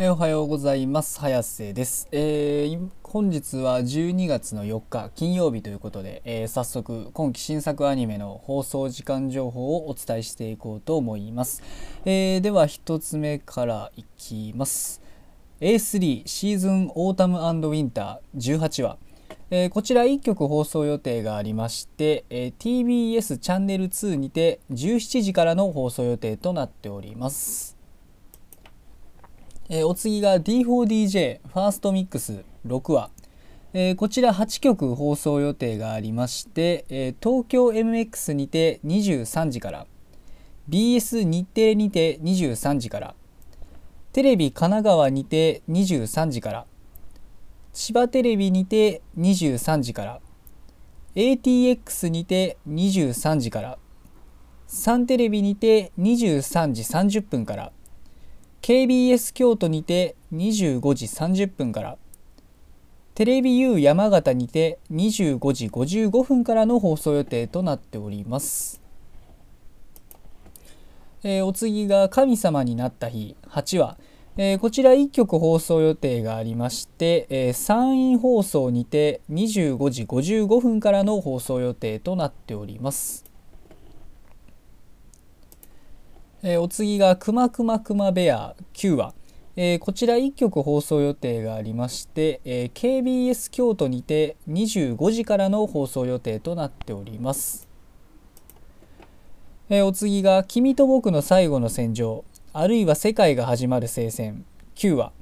えおはようございます。早瀬です、えー本日は12月の4日金曜日ということで、えー早速今期新作アニメの放送時間情報をお伝えしていこうと思います、えーでは1つ目からいきます。A3 シーズンオータムウィンター18話。えーこちら1曲放送予定がありまして、え TBS チャンネル2にて17時からの放送予定となっております。えーお次が D4DJ ファーストミックス6話、えーこちら8曲放送予定がありまして、えー東京 MX にて23時から。BS 日テレにて23時から。テレビ神奈川にて23時から。千葉テレビにて23時から。ATX にて23時から。サンテレビにて23時30分から。KBS 京都にて25時30分からテレビ U 山形にて25時55分からの放送予定となっております、えーお次が「神様になった日」8話、えーこちら1曲放送予定がありまして、えー山陰放送にて25時55分からの放送予定となっております。えーお次が「くまくまくまベア」9話、えーこちら1曲放送予定がありまして、えー KBS 京都にて25時からの放送予定となっております、えお次が「君と僕の最後の戦場」あるいは「世界が始まる聖戦」9話。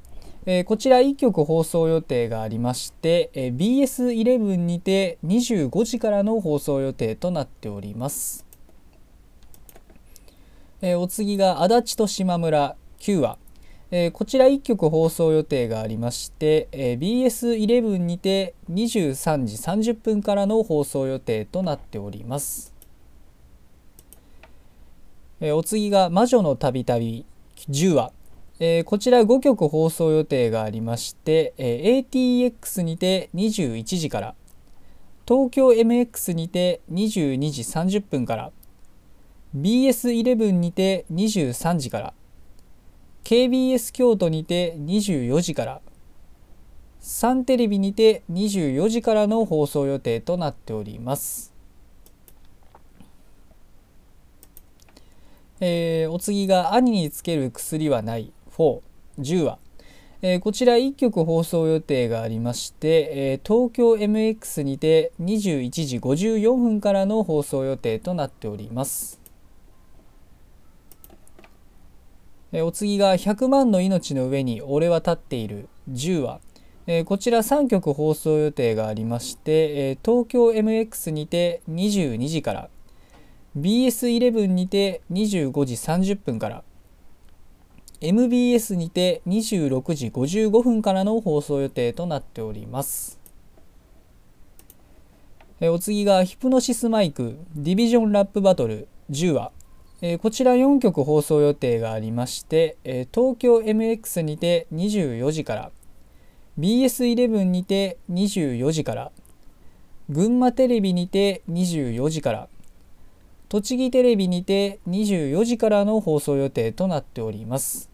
えこちら1曲放送予定がありまして、えー BS11 にて25時からの放送予定となっております。えーお次が足立と島村9話、えーこちら1曲放送予定がありまして、えー BS11 にて23時30分からの放送予定となっております、えーお次が魔女のたびたび10話、えーこちら5曲放送予定がありまして、えー ATX にて21時から東京 MX にて22時30分から BS11 にて23時から KBS 京都にて24時からサンテレビにて24時からの放送予定となっております。えーお次が「兄につける薬はない410話」えーこちら1曲放送予定がありまして、えー東京 MX にて21時54分からの放送予定となっております。えお次が「100万の命の上に俺は立っている。10話」えこちら3曲放送予定がありまして、え東京 MX にて22時から。BS11 にて25時30分から。MBS にて26時55分からの放送予定となっております。えお次がヒプノシスマイクディビジョンラップバトル。10話。えーこちら4曲放送予定がありまして、えー東京 MX にて24時から BS11 にて24時から群馬テレビにて24時から栃木テレビにて24時からの放送予定となっております。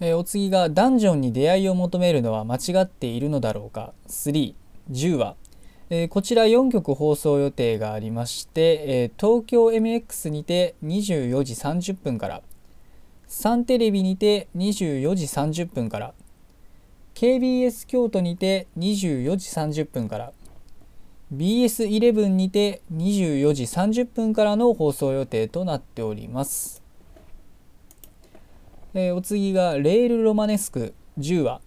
えーお次が「ダンジョンに出会いを求めるのは間違っているのだろうか3」10話えーこちら4曲放送予定がありまして、えー東京 MX にて24時30分からサンテレビにて24時30分から KBS 京都にて24時30分から BS11 にて24時30分からの放送予定となっております。えーお次が「レールロマネスク10話」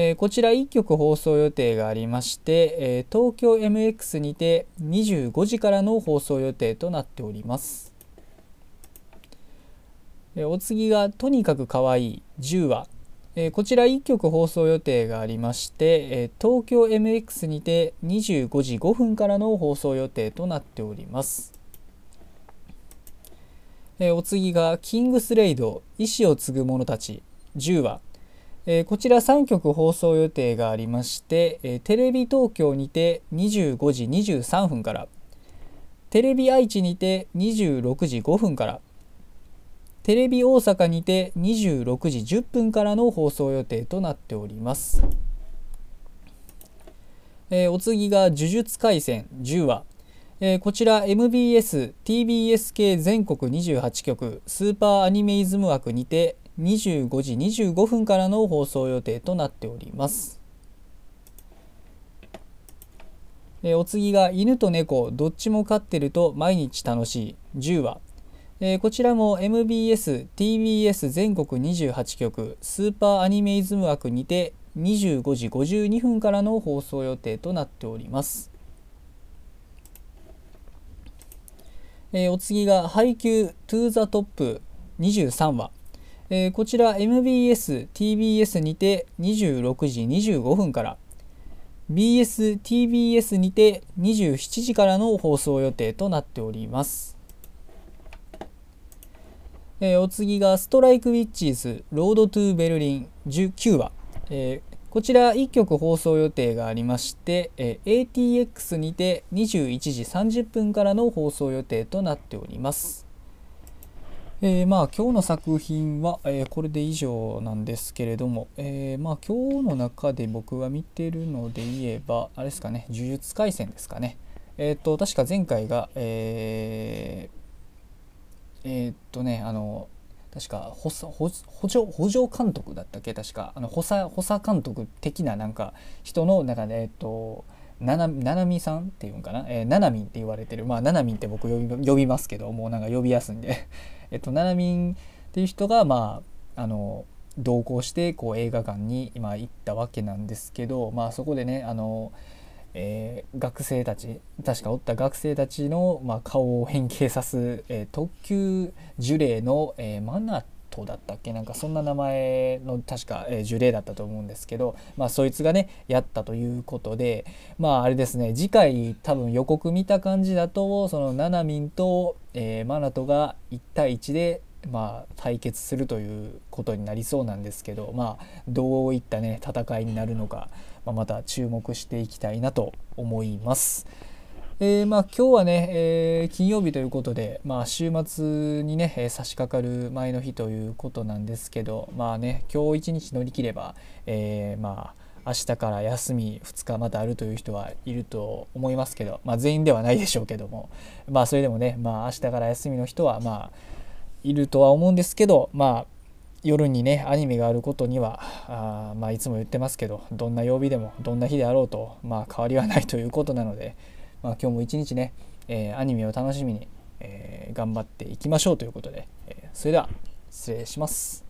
えーこちら1曲放送予定がありまして、えー東京 MX にて25時からの放送予定となっております。えーお次が「とにかくかわいい10話」えこちら1曲放送予定がありまして、え東京 MX にて25時5分からの放送予定となっております。えお次が「キングスレイド意志を継ぐ者たち」10話、えーこちら3曲放送予定がありまして、えーテレビ東京にて25時23分からテレビ愛知にて26時5分からテレビ大阪にて26時10分からの放送予定となっております。えー、お次が「呪術廻戦10話」えー、こちら MBS、TBS 系全国28局スーパーアニメイズム枠にて25時25分からの放送予定となっております。え、お次が犬と猫どっちも飼ってると毎日楽しい10話、え、こちらも MBS、TBS 全国28局スーパーアニメイズム枠にて25時52分からの放送予定となっております。え、お次が配給トゥーザトップ23話、えー、こちら MBS、TBS にて26時25分から BS、TBS にて27時からの放送予定となっております。えー、お次がストライクウィッチーズロードトゥーベルリン19話、えー、こちら1曲放送予定がありまして、え ATX にて21時30分からの放送予定となっております。えー、まあ今日の作品は、えー、これで以上なんですけれども、えー、まあ今日の中で僕が見てるので言えばあれですかね呪術廻戦ですかね。えっ、と確か前回がえー、えっとねあの確か補助補助監督だったっけ？確かあの補佐補佐監督的ななんか人の中でえっとななななみさんっていうんかな、え、ななみんって言われてる。まあななみんって僕呼び呼びますけどもうなんか呼びやすいんで。えっとななみんっていう人がまああの同行してこう映画館に今行ったわけなんですけどまあそこでねあのえー、学生たち確かおった学生たちの、まあ、顔を変形さす、えー、特級呪霊の、えー、マナトだったっけ？なんかそんな名前の確か、えー、呪霊だったと思うんですけど、まあ、そいつがねやったということでまああれですね次回多分予告見た感じだとそのナナミンと、えー、マナトが1対1でまあ、対決するということになりそうなんですけど、まあ、どういったね戦いになるのか、まあ、また注目していきたいなと思います。えー、まあ、今日はね、えー、金曜日ということで、まあ、週末にね、えー、差し掛かる前の日ということなんですけどまあね今日一日乗り切れば、えまあ明日から休み2日またあるという人はいると思いますけど、まあ、全員ではないでしょうけどもまあそれでもね、まあ、明日から休みの人はまあいるとは思うんですけどまあ夜にねアニメがあることにはあまあいつも言ってますけどどんな曜日でもどんな日であろうとまあ変わりはないということなので、まあ、今日も一日ね、えー、アニメを楽しみに、えー、頑張っていきましょうということで、え、それでは失礼します。